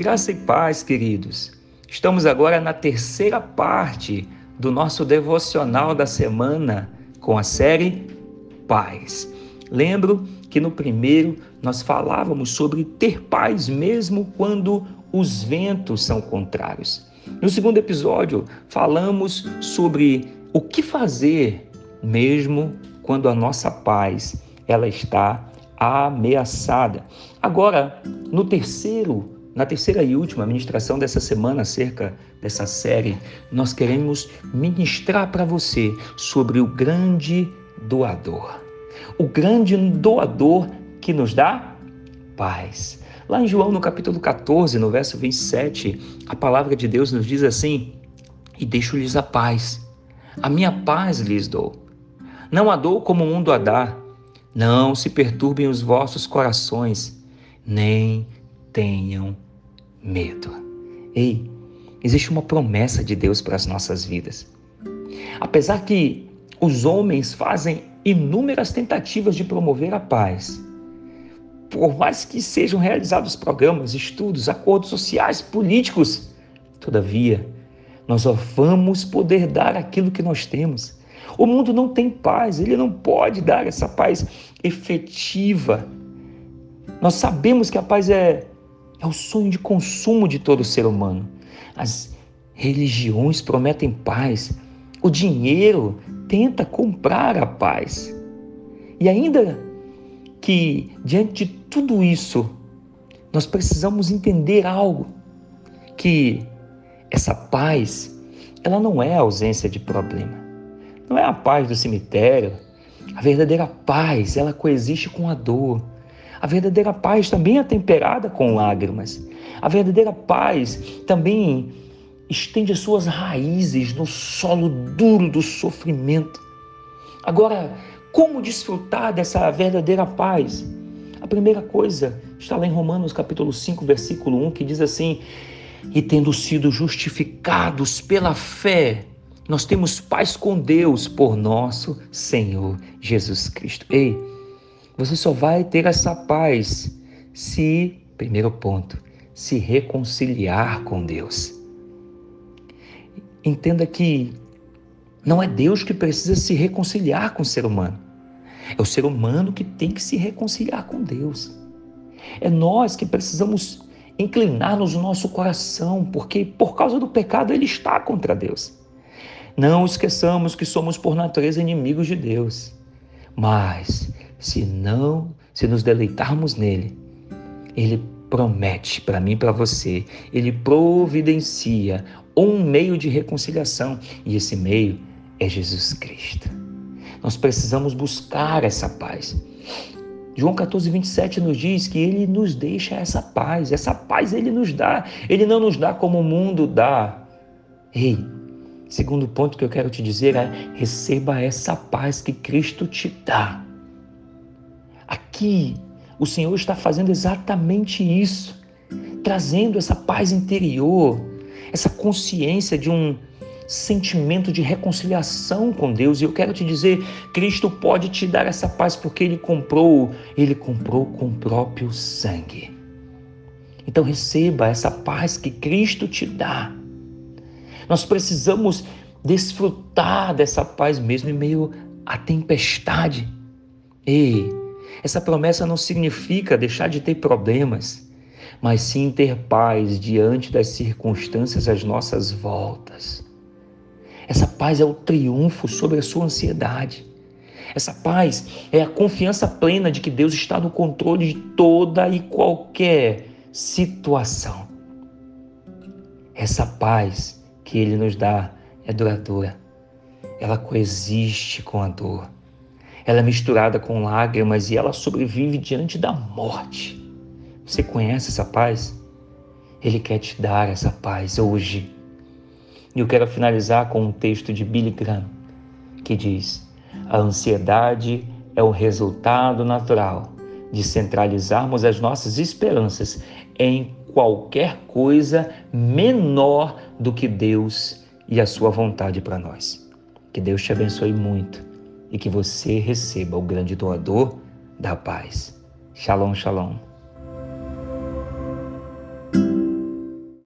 Graça e paz, queridos. Estamos agora na terceira parte do nosso devocional da semana com a série Paz. Lembro que no primeiro nós falávamos sobre ter paz mesmo quando os ventos são contrários. No segundo episódio, falamos sobre o que fazer mesmo quando a nossa paz ela está ameaçada. Agora, no terceiro, na terceira e última ministração dessa semana acerca dessa série, nós queremos ministrar para você sobre o grande doador. O grande doador que nos dá paz. Lá em João, no capítulo 14, no verso 27, a palavra de Deus nos diz assim: E deixo-lhes a paz. A minha paz lhes dou. Não a dou como o mundo a dá. Não se perturbem os vossos corações, nem tenham medo. Ei, existe uma promessa de Deus para as nossas vidas. Apesar que os homens fazem inúmeras tentativas de promover a paz, por mais que sejam realizados programas, estudos, acordos sociais, políticos, todavia, nós só vamos poder dar aquilo que nós temos. O mundo não tem paz, ele não pode dar essa paz efetiva. Nós sabemos que a paz é, é o sonho de consumo de todo ser humano. As religiões prometem paz, o dinheiro tenta comprar a paz. E ainda que diante de tudo isso, nós precisamos entender algo, que essa paz, ela não é a ausência de problema. Não é a paz do cemitério. A verdadeira paz, ela coexiste com a dor. A verdadeira paz também é temperada com lágrimas. A verdadeira paz também estende as suas raízes no solo duro do sofrimento. Agora, como desfrutar dessa verdadeira paz? A primeira coisa está lá em Romanos capítulo 5, versículo 1, que diz assim: "E tendo sido justificados pela fé, nós temos paz com Deus por nosso Senhor Jesus Cristo." Ei, você só vai ter essa paz se, primeiro ponto, se reconciliar com Deus. Entenda que não é Deus que precisa se reconciliar com o ser humano. É o ser humano que tem que se reconciliar com Deus. É nós que precisamos inclinar-nos o nosso coração, porque por causa do pecado ele está contra Deus. Não esqueçamos que somos por natureza inimigos de Deus. Mas se não, se nos deleitarmos nele, ele promete para mim e para você, ele providencia um meio de reconciliação, e esse meio é Jesus Cristo. Nós precisamos buscar essa paz. João 14, 27 nos diz que ele nos deixa essa paz, essa paz ele nos dá, ele não nos dá como o mundo dá. Ei, segundo ponto que eu quero te dizer é: receba essa paz que Cristo te dá. Aqui, o Senhor está fazendo exatamente isso, trazendo essa paz interior, essa consciência de um sentimento de reconciliação com Deus. E eu quero te dizer, Cristo pode te dar essa paz porque ele comprou, ele comprou com o próprio sangue. Então receba essa paz que Cristo te dá. Nós precisamos desfrutar dessa paz mesmo em meio à tempestade. Ei, essa promessa não significa deixar de ter problemas mas sim ter paz diante das circunstâncias às nossas voltas. Essa paz é o triunfo sobre a sua ansiedade. Essa paz é a confiança plena de que Deus está no controle de toda e qualquer situação. Essa paz que Ele nos dá é duradoura. Ela coexiste com a dor. Ela é misturada com lágrimas e ela sobrevive diante da morte. Você conhece essa paz? Ele quer te dar essa paz hoje. E eu quero finalizar com um texto de Billy Graham que diz: A ansiedade é o resultado natural de centralizarmos as nossas esperanças em qualquer coisa menor do que Deus e a sua vontade para nós. Que Deus te abençoe muito e que você receba o grande doador da paz. Shalom, shalom.